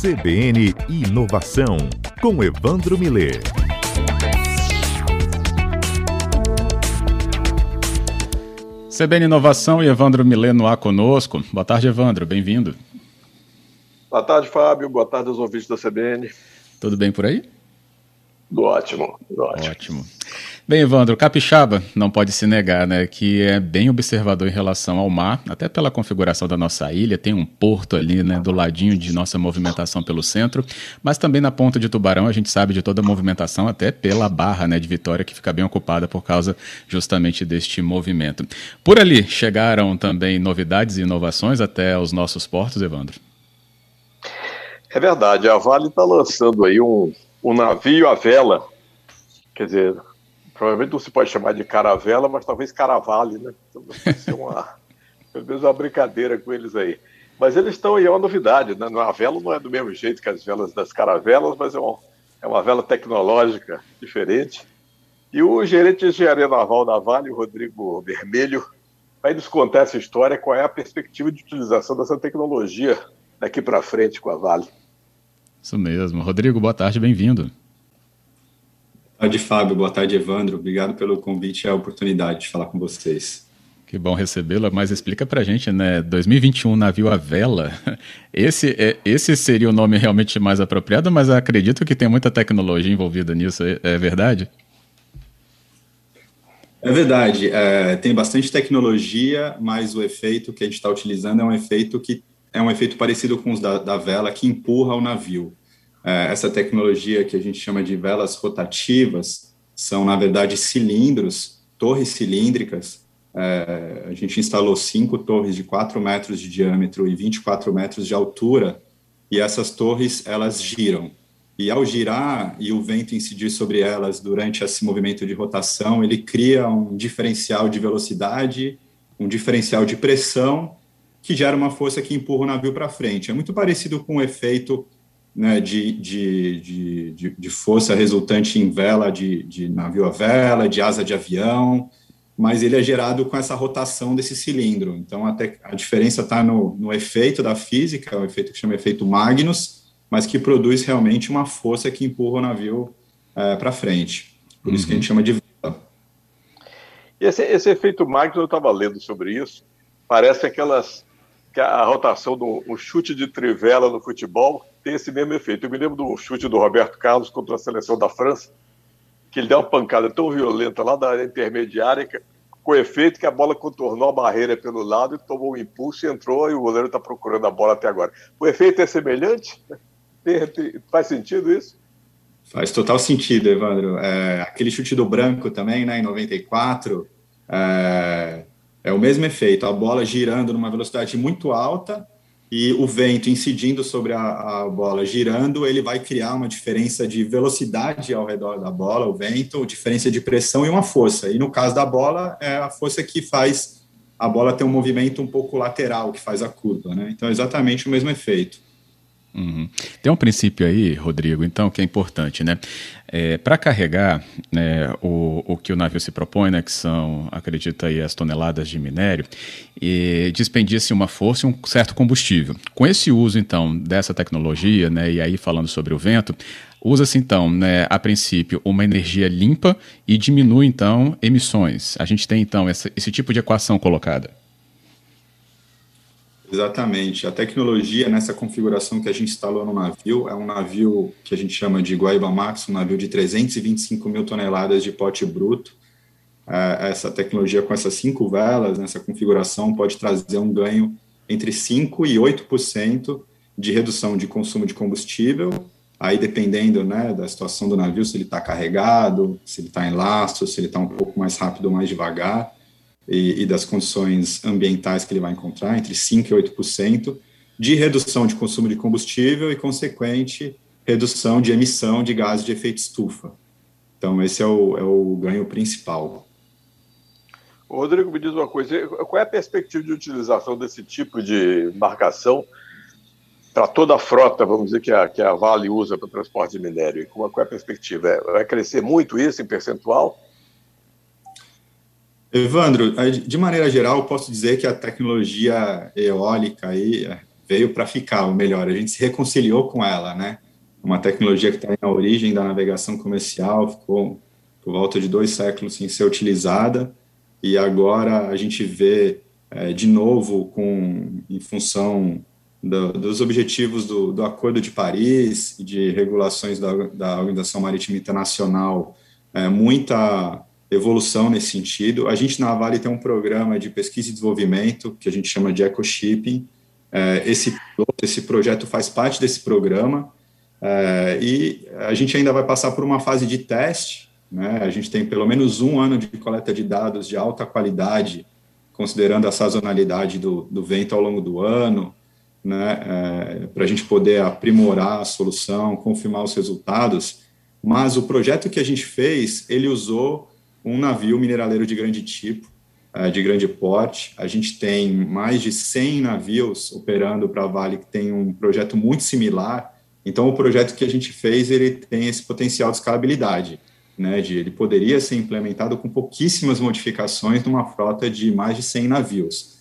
CBN Inovação, com Evandro Miller. CBN Inovação e Evandro Miller no ar conosco. Boa tarde, Evandro, bem-vindo. Boa tarde, Fábio. Boa tarde aos ouvintes da CBN. Tudo bem por aí? Tudo ótimo, tudo ótimo. Ótimo. Bem, Evandro, Capixaba não pode se negar, né, que é bem observador em relação ao mar, até pela configuração da nossa ilha, tem um porto ali, né, do ladinho de nossa movimentação pelo centro, mas também na ponta de Tubarão a gente sabe de toda a movimentação, até pela barra, né, de Vitória, que fica bem ocupada por causa justamente deste movimento. Por ali chegaram também novidades e inovações até os nossos portos, Evandro? É verdade, a Vale está lançando aí um, um navio à vela, quer dizer, provavelmente não se pode chamar de caravela, mas talvez caravale, né? Então, ser uma, pelo menos uma brincadeira com eles aí. Mas eles estão aí, é uma novidade, né? A vela não é do mesmo jeito que as velas das caravelas, mas é, um, é uma vela tecnológica diferente. E o gerente de engenharia naval da Vale, o Rodrigo Vermelho, vai nos contar essa história, qual é a perspectiva de utilização dessa tecnologia daqui para frente com a Vale. Isso mesmo. Rodrigo, boa tarde, bem-vindo. Boa tarde, Fábio. Boa tarde, Evandro. Obrigado pelo convite e a oportunidade de falar com vocês. Que bom recebê-la, mas explica pra gente, né? 2021 navio à vela. Esse, é, esse seria o nome realmente mais apropriado, mas acredito que tem muita tecnologia envolvida nisso, é, é verdade? É verdade, é, tem bastante tecnologia, mas o efeito que a gente está utilizando é um efeito que é um efeito parecido com os da, da vela que empurra o navio. É, essa tecnologia que a gente chama de velas rotativas são, na verdade, cilindros, torres cilíndricas. É, a gente instalou cinco torres de 4 metros de diâmetro e 24 metros de altura, e essas torres, elas giram. E ao girar e o vento incidir sobre elas durante esse movimento de rotação, ele cria um diferencial de velocidade, um diferencial de pressão, que gera uma força que empurra o navio para frente. É muito parecido com o efeito né, de, de, de, de, força resultante em vela de, de navio a vela, de asa de avião, mas ele é gerado com essa rotação desse cilindro. Então, até a diferença está no, no efeito da física, o efeito que chama efeito Magnus, mas que produz realmente uma força que empurra o navio é, para frente. Por uhum. isso que a gente uhum. chama de vela. E esse, esse efeito Magnus, eu estava lendo sobre isso, parece aquelas que a rotação do chute de trivela no futebol tem esse mesmo efeito. Eu me lembro do chute do Roberto Carlos contra a seleção da França, que ele deu uma pancada tão violenta lá da intermediária, que, com efeito que a bola contornou a barreira pelo lado e tomou um impulso e entrou, e o goleiro está procurando a bola até agora. O efeito é semelhante? Tem, tem, faz sentido isso? Faz total sentido, Evandro. É, aquele chute do branco também, né, em 94, é, é o mesmo efeito, a bola girando numa velocidade muito alta e o vento incidindo sobre a, a, bola girando, ele vai criar uma diferença de velocidade ao redor da bola, o vento, diferença de pressão e uma força. E no caso da bola, é a força que faz a bola ter um movimento um pouco lateral, que faz a curva, né? Então é exatamente o mesmo efeito. Uhum. Tem um princípio aí, Rodrigo, então, que é importante, né? É, Para carregar né, o, o que o navio se propõe, né, que são, acredita aí, as toneladas de minério, e despendia-se uma força e um certo combustível. Com esse uso, então, dessa tecnologia, né, e aí falando sobre o vento, usa-se, então, né, a princípio, uma energia limpa e diminui, então, emissões. A gente tem, então, essa, esse tipo de equação colocada. Exatamente. A tecnologia nessa configuração que a gente instalou no navio é um navio que a gente chama de Guaíba Max, um navio de 325 mil toneladas de pote bruto. É, essa tecnologia com essas cinco velas, nessa configuração, pode trazer um ganho entre 5% e 8% de redução de consumo de combustível, aí dependendo né, da situação do navio, se ele está carregado, se ele está em lastro, se ele está um pouco mais rápido ou mais devagar e, e das condições ambientais que ele vai encontrar, entre 5% e 8%, de redução de consumo de combustível e, consequente, redução de emissão de gases de efeito estufa. Então, esse é o, é o ganho principal. Rodrigo, me diz uma coisa: qual é a perspectiva de utilização desse tipo de embarcação para toda a frota, vamos dizer, que a, que a Vale usa para transporte de minério? Qual, qual é a perspectiva? É, vai crescer muito isso em percentual? Evandro, de maneira geral, posso dizer que a tecnologia eólica aí veio para ficar, ou melhor, a gente se reconciliou com ela, né? Uma tecnologia que está na origem da navegação comercial, ficou por volta de dois séculos sem ser utilizada, e agora a gente vê é, de novo com em função do, dos objetivos do, do, Acordo de Paris e de regulações da, da Organização Marítima Internacional, é, muita evolução nesse sentido. A gente na Vale tem um programa de pesquisa e desenvolvimento que a gente chama de EcoShipping. É, esse, esse projeto faz parte desse programa é, e a gente ainda vai passar por uma fase de teste. Né? A gente tem pelo menos um ano de coleta de dados de alta qualidade, considerando a sazonalidade do, do vento ao longo do ano, né, é, para a gente poder aprimorar a solução, confirmar os resultados. Mas o projeto que a gente fez, ele usou um navio mineraleiro de grande tipo, é, de grande porte. A gente tem mais de 100 navios operando para a Vale que tem um projeto muito similar. Então, o projeto que a gente fez, ele tem esse potencial de escalabilidade. Né, de, ele poderia ser implementado com pouquíssimas modificações numa frota de mais de 100 navios.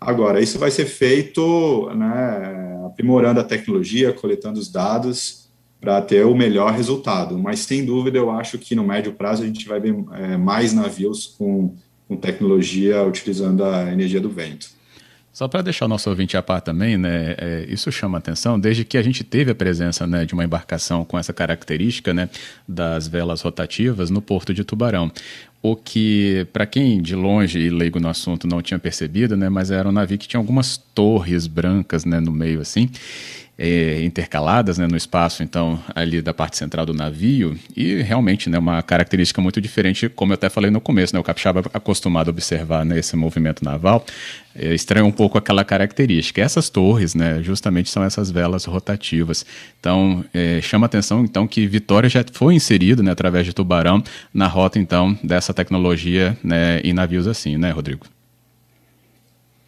Agora, isso vai ser feito né, aprimorando a tecnologia, coletando os dados para ter o melhor resultado. Mas, sem dúvida, eu acho que no médio prazo a gente vai ver é, mais navios com, com tecnologia utilizando a energia do vento. Só para deixar o nosso ouvinte a par também, né, é, isso chama atenção desde que a gente teve a presença né, de uma embarcação com essa característica né, das velas rotativas no porto de Tubarão. O que, para quem de longe e leigo no assunto não tinha percebido, né, mas era um navio que tinha algumas torres brancas né, no meio assim é, intercaladas né, no espaço, então, ali da parte central do navio, e realmente, né, uma característica muito diferente, como eu até falei no começo, né, o capixaba acostumado a observar né, esse movimento naval, é, estranha um pouco aquela característica. Essas torres, né, justamente são essas velas rotativas. Então, é, chama atenção, então, que Vitória já foi inserido, né, através de Tubarão, na rota, então, dessa tecnologia, né, em navios assim, né, Rodrigo?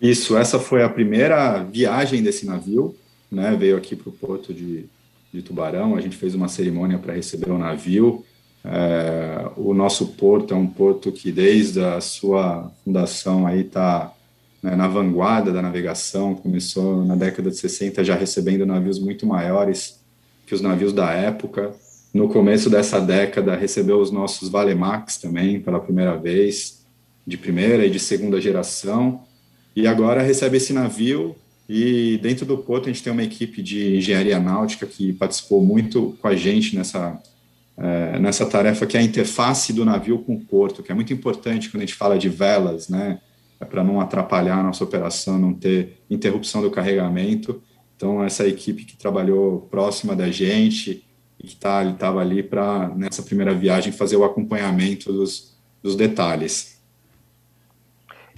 Isso, essa foi a primeira viagem desse navio, né, veio aqui para o porto de, de, Tubarão, a gente fez uma cerimônia para receber o navio. É, o nosso porto é um porto que desde a sua fundação aí está né, na vanguarda da navegação, começou na década de 60 já recebendo navios muito maiores que os navios da época. No começo dessa década recebeu os nossos Valemax também pela primeira vez, de primeira e de segunda geração, e agora recebe esse navio e dentro do Porto a gente tem uma equipe de engenharia náutica que participou muito com a gente nessa, é, nessa tarefa que é a interface do navio com o porto, que é muito importante quando a gente fala de velas, né? É para não atrapalhar a nossa operação, não ter interrupção do carregamento. Então, essa equipe que trabalhou próxima da gente que tá, estava ali para, nessa primeira viagem, fazer o acompanhamento dos, dos detalhes.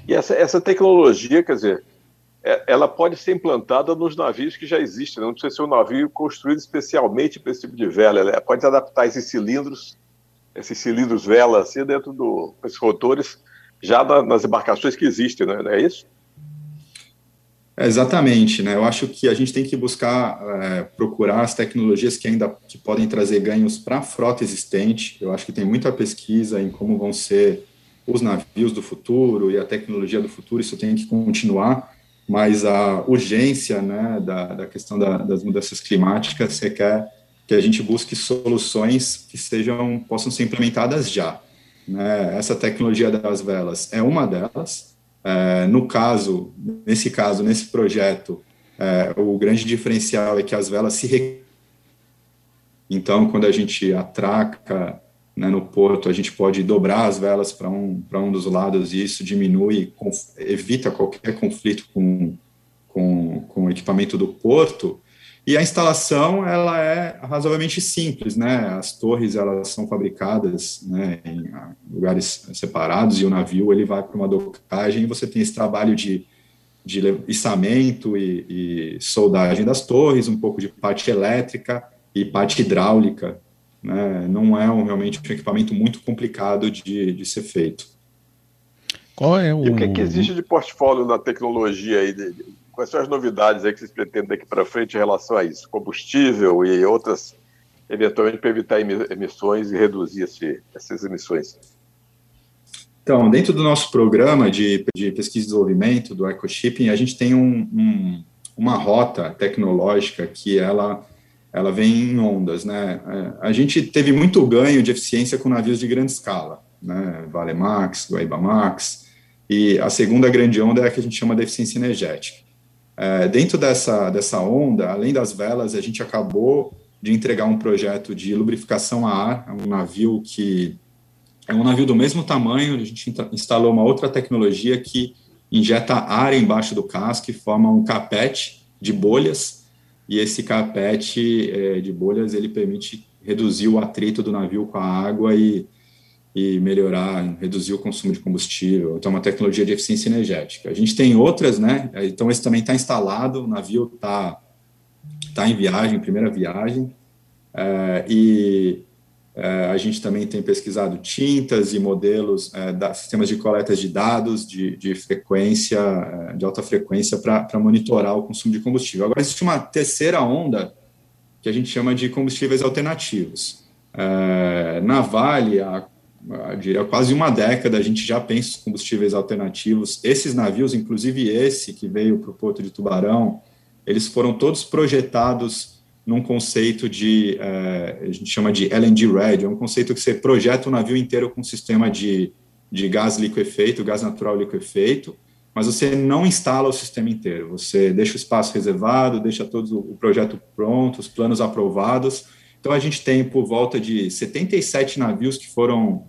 E essa, essa tecnologia, quer dizer, é, ela pode ser implantada nos navios que já existem, né? não precisa ser um navio construído especialmente para esse tipo de vela. Ela pode adaptar esses cilindros, esses cilindros vela, assim, dentro do, rotores, já nas embarcações que existem, né? não é isso? É, exatamente, né? Eu acho que a gente tem que buscar é, procurar as tecnologias que ainda que podem trazer ganhos para a frota existente. Eu acho que tem muita pesquisa em como vão ser os navios do futuro e a tecnologia do futuro. Isso tem que continuar mas a urgência né, da, da questão da, das mudanças climáticas requer que a gente busque soluções que sejam possam ser implementadas já. Né? Essa tecnologia das velas é uma delas. É, no caso, nesse caso, nesse projeto, é, o grande diferencial é que as velas se então, quando a gente atraca né, no porto, a gente pode dobrar as velas para um, um dos lados e isso diminui, evita qualquer conflito com, com, com o equipamento do porto. E a instalação, ela é razoavelmente simples, né? As torres, elas são fabricadas né, em lugares separados e o navio, ele vai para uma docagem e você tem esse trabalho de, de içamento e, e soldagem das torres, um pouco de parte elétrica e parte hidráulica né, não é um, realmente um equipamento muito complicado de, de ser feito. Qual é o... E o que, é que existe de portfólio na tecnologia aí? De, quais são as novidades aí que vocês pretendem daqui para frente em relação a isso? Combustível e outras, eventualmente, para evitar emissões e reduzir esse, essas emissões? Então, dentro do nosso programa de, de pesquisa e desenvolvimento do EcoShipping, a gente tem um, um, uma rota tecnológica que ela ela vem em ondas, né? É, a gente teve muito ganho de eficiência com navios de grande escala, né? Vale Max, Guaíba Max, e a segunda grande onda é a que a gente chama de eficiência energética. É, dentro dessa, dessa onda, além das velas, a gente acabou de entregar um projeto de lubrificação a ar, é um navio que é um navio do mesmo tamanho, a gente instalou uma outra tecnologia que injeta ar embaixo do casco e forma um capete de bolhas. E esse carpete é, de bolhas ele permite reduzir o atrito do navio com a água e, e melhorar, reduzir o consumo de combustível. Então, é uma tecnologia de eficiência energética. A gente tem outras, né? Então, esse também está instalado, o navio está tá em viagem, primeira viagem, é, e é, a gente também tem pesquisado tintas e modelos, é, da, sistemas de coleta de dados de, de frequência, é, de alta frequência, para monitorar o consumo de combustível. Agora, existe uma terceira onda que a gente chama de combustíveis alternativos. É, na Vale, há, diria, quase uma década, a gente já pensa em combustíveis alternativos. Esses navios, inclusive esse que veio para o Porto de Tubarão, eles foram todos projetados num conceito de, é, a gente chama de LNG ready, é um conceito que você projeta o navio inteiro com um sistema de, de gás liquefeito, gás natural liquefeito, mas você não instala o sistema inteiro, você deixa o espaço reservado, deixa todo o projeto pronto, os planos aprovados, então a gente tem por volta de 77 navios que foram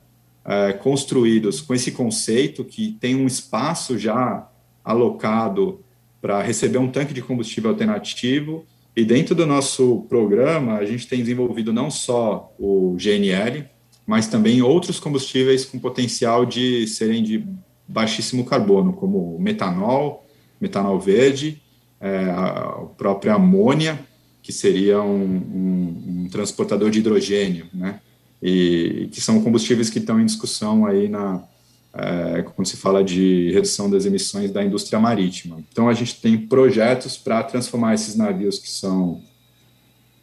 é, construídos com esse conceito, que tem um espaço já alocado para receber um tanque de combustível alternativo, e dentro do nosso programa, a gente tem desenvolvido não só o GNL, mas também outros combustíveis com potencial de serem de baixíssimo carbono, como metanol, metanol verde, é, a própria amônia, que seria um, um, um, transportador de hidrogênio, né? E que são combustíveis que estão em discussão aí na, é, quando se fala de redução das emissões da indústria marítima. Então, a gente tem projetos para transformar esses navios que são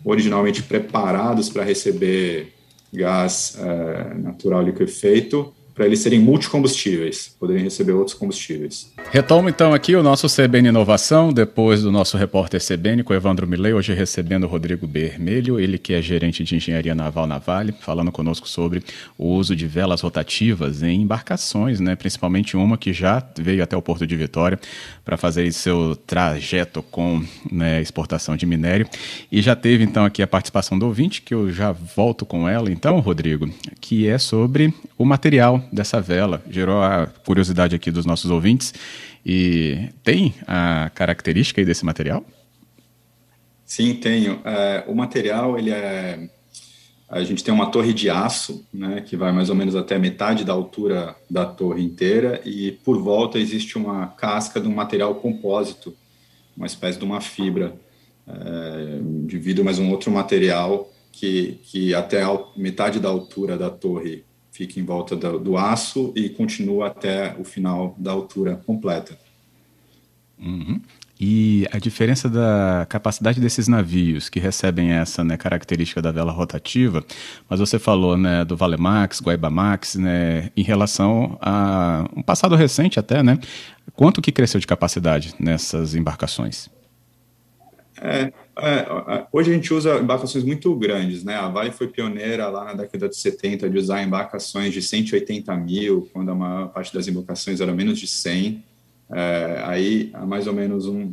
originalmente preparados para receber gás é, natural liquefeito para eles serem multicombustíveis, poderem receber outros combustíveis. Retomo então aqui o nosso CBN Inovação, depois do nosso repórter CBN com Evandro Milei, hoje recebendo o Rodrigo Bermelho, ele que é gerente de engenharia naval na Vale, falando conosco sobre o uso de velas rotativas em embarcações, né, principalmente uma que já veio até o Porto de Vitória para fazer seu trajeto com né, exportação de minério. E já teve então aqui a participação do ouvinte, que eu já volto com ela então, Rodrigo, que é sobre o material dessa vela. Gerou a curiosidade aqui dos nossos ouvintes. E tem a característica aí desse material? Sim, tenho. É, o material, ele é... A gente tem uma torre de aço, né, que vai mais ou menos até metade da altura da torre inteira, e por volta existe uma casca de um material compósito, uma espécie de uma fibra é, de vidro, mas um outro material que, que até a metade da altura da torre fica em volta do, do, aço e continua até o final da altura completa. Uhum. E a diferença da capacidade desses navios que recebem essa né, característica da vela rotativa, mas você falou né, do Valemax, Guaibamax, né, em relação a um passado recente até, né? Quanto que cresceu de capacidade nessas embarcações? É, é, hoje a gente usa embarcações muito grandes, né? A Vale foi pioneira lá na década de 70 de usar embarcações de 180 mil, quando a maior parte das embarcações era menos de 100. É, aí, há mais ou menos um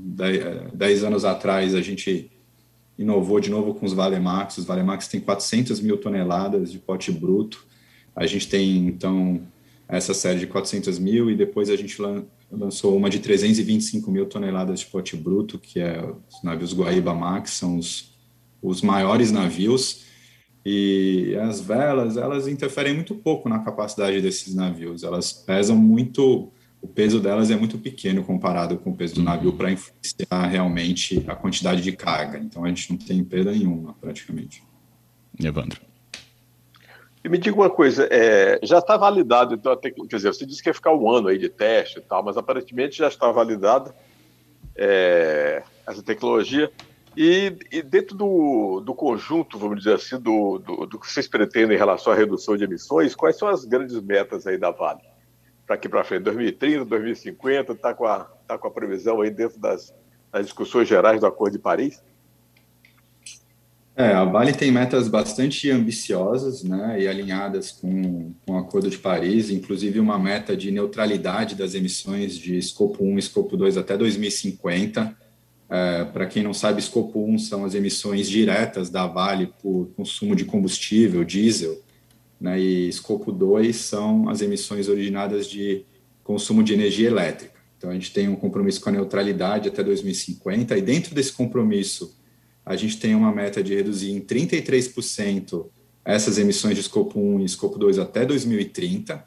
10 anos atrás, a gente inovou de novo com os Valemax. Os Valemax têm 400 mil toneladas de pote bruto. A gente tem, então, essa série de 400 mil e depois a gente lançou uma de 325 mil toneladas de pote bruto, que é os navios Guaíba Max, são os, os maiores navios, e as velas, elas interferem muito pouco na capacidade desses navios, elas pesam muito, o peso delas é muito pequeno comparado com o peso do navio para influenciar realmente a quantidade de carga, então a gente não tem perda nenhuma, praticamente. Evandro. E me diga uma coisa, é, já está validado, então, quer dizer, você disse que ia ficar um ano aí de teste e tal, mas aparentemente já está validada é, essa tecnologia. E, e, dentro do, do conjunto, vamos dizer assim, do, do, do, que vocês pretendem em relação à redução de emissões, quais são as grandes metas aí da Vale? Para aqui para frente, 2030, 2050, está com, a, tá com a previsão aí dentro das, nas discussões gerais do Acordo de Paris? É, a Vale tem metas bastante ambiciosas né, e alinhadas com, com o Acordo de Paris, inclusive uma meta de neutralidade das emissões de escopo 1 e escopo 2 até 2050. É, Para quem não sabe, escopo 1 são as emissões diretas da Vale por consumo de combustível, diesel, né, e escopo 2 são as emissões originadas de consumo de energia elétrica. Então, a gente tem um compromisso com a neutralidade até 2050, e dentro desse compromisso, a gente tem uma meta de reduzir em 33% essas emissões de escopo 1 e escopo 2 até 2030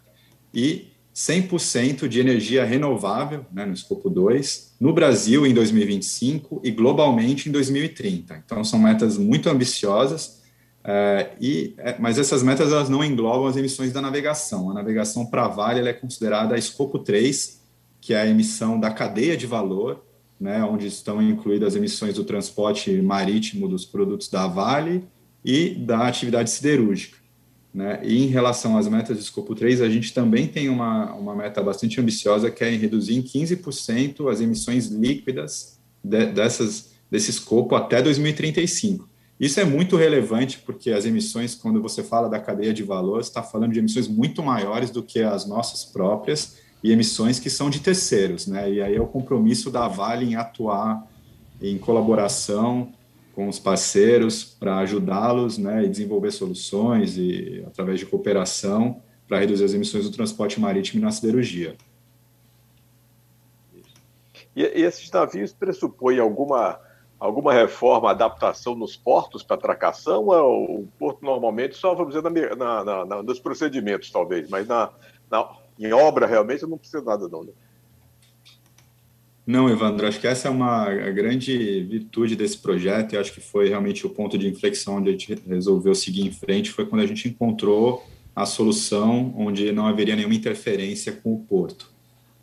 e 100% de energia renovável, né, no escopo 2, no Brasil em 2025 e globalmente em 2030. Então, são metas muito ambiciosas, é, e, é, mas essas metas elas não englobam as emissões da navegação. A navegação para Vale é considerada a escopo 3, que é a emissão da cadeia de valor, né, onde estão incluídas as emissões do transporte marítimo dos produtos da Vale e da atividade siderúrgica. Né? E em relação às metas de escopo 3, a gente também tem uma, uma meta bastante ambiciosa, que é reduzir em 15% as emissões líquidas de, dessas, desse escopo até 2035. Isso é muito relevante porque as emissões, quando você fala da cadeia de valor, está falando de emissões muito maiores do que as nossas próprias, e emissões que são de terceiros, né? E aí é o compromisso da Vale em atuar em colaboração com os parceiros para ajudá-los, né, e desenvolver soluções e através de cooperação para reduzir as emissões do transporte marítimo e na siderurgia. E, e esses navios pressupõem alguma alguma reforma, adaptação nos portos para atracação? Ou o porto normalmente só, vamos dizer, na, na, na, nos procedimentos, talvez, mas na, na em obra, realmente, eu não preciso nada, não. Né? Não, Evandro, acho que essa é uma grande virtude desse projeto e acho que foi realmente o ponto de inflexão onde a gente resolveu seguir em frente, foi quando a gente encontrou a solução onde não haveria nenhuma interferência com o porto.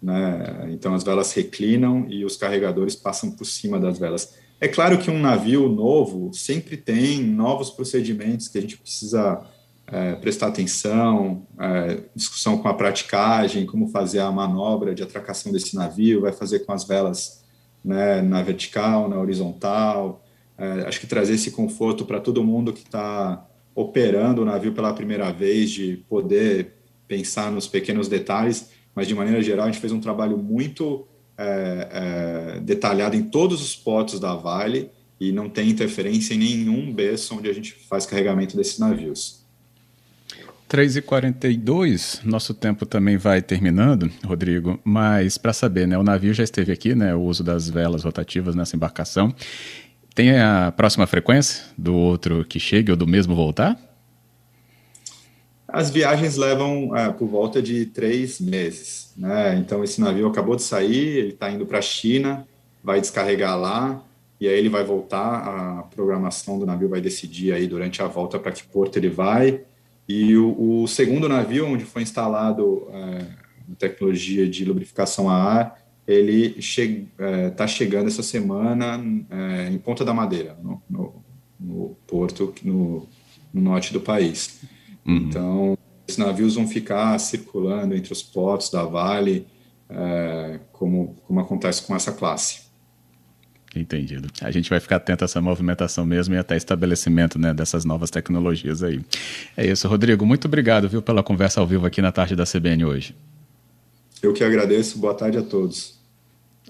Né? Então, as velas reclinam e os carregadores passam por cima das velas. É claro que um navio novo sempre tem novos procedimentos que a gente precisa é, prestar atenção, é, discussão com a praticagem, como fazer a manobra de atracação desse navio, vai fazer com as velas né, na vertical, na horizontal. É, acho que trazer esse conforto para todo mundo que está operando o navio pela primeira vez, de poder pensar nos pequenos detalhes, mas de maneira geral a gente fez um trabalho muito é, é, detalhado em todos os portos da Vale e não tem interferência em nenhum berço onde a gente faz carregamento desses navios. 3h42, nosso tempo também vai terminando, Rodrigo, mas para saber, né, o navio já esteve aqui, né, o uso das velas rotativas nessa embarcação. Tem a próxima frequência do outro que chegue ou do mesmo voltar? As viagens levam é, por volta de três meses. Né? Então, esse navio acabou de sair, ele está indo para a China, vai descarregar lá, e aí ele vai voltar. A programação do navio vai decidir aí durante a volta para que porto ele vai e o, o segundo navio, onde foi instalado é, a tecnologia de lubrificação a ar, ele está che é, tá chegando essa semana é, em Ponta da Madeira, no, no, no porto, no, no, norte do país. Uhum. Então, esses navios vão ficar circulando entre os portos da Vale, é, como, como acontece com essa classe. Entendido. A gente vai ficar atento a essa movimentação mesmo e até estabelecimento né, dessas novas tecnologias aí. É isso, Rodrigo. Muito obrigado viu, pela conversa ao vivo aqui na tarde da CBN hoje. Eu que agradeço. Boa tarde a todos.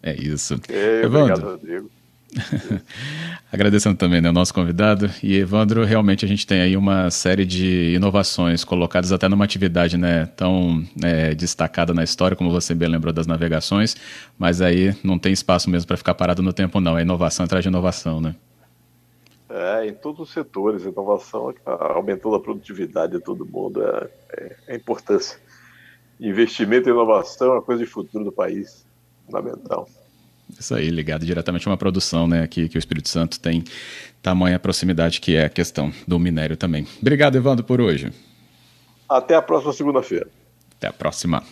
É isso. É, obrigado, Rodrigo. Agradecendo também né, o nosso convidado. E, Evandro, realmente a gente tem aí uma série de inovações colocadas até numa atividade né, tão é, destacada na história, como você bem lembrou das navegações, mas aí não tem espaço mesmo para ficar parado no tempo, não. É inovação atrás de inovação, né? É, em todos os setores, inovação aumentando a produtividade de todo mundo, é, é, é importância. Investimento em inovação é coisa de futuro do país, fundamental. Isso aí, ligado diretamente a uma produção, né, que, que o Espírito Santo tem tamanha proximidade, que é a questão do minério também. Obrigado, Evandro, por hoje. Até a próxima segunda-feira. Até a próxima.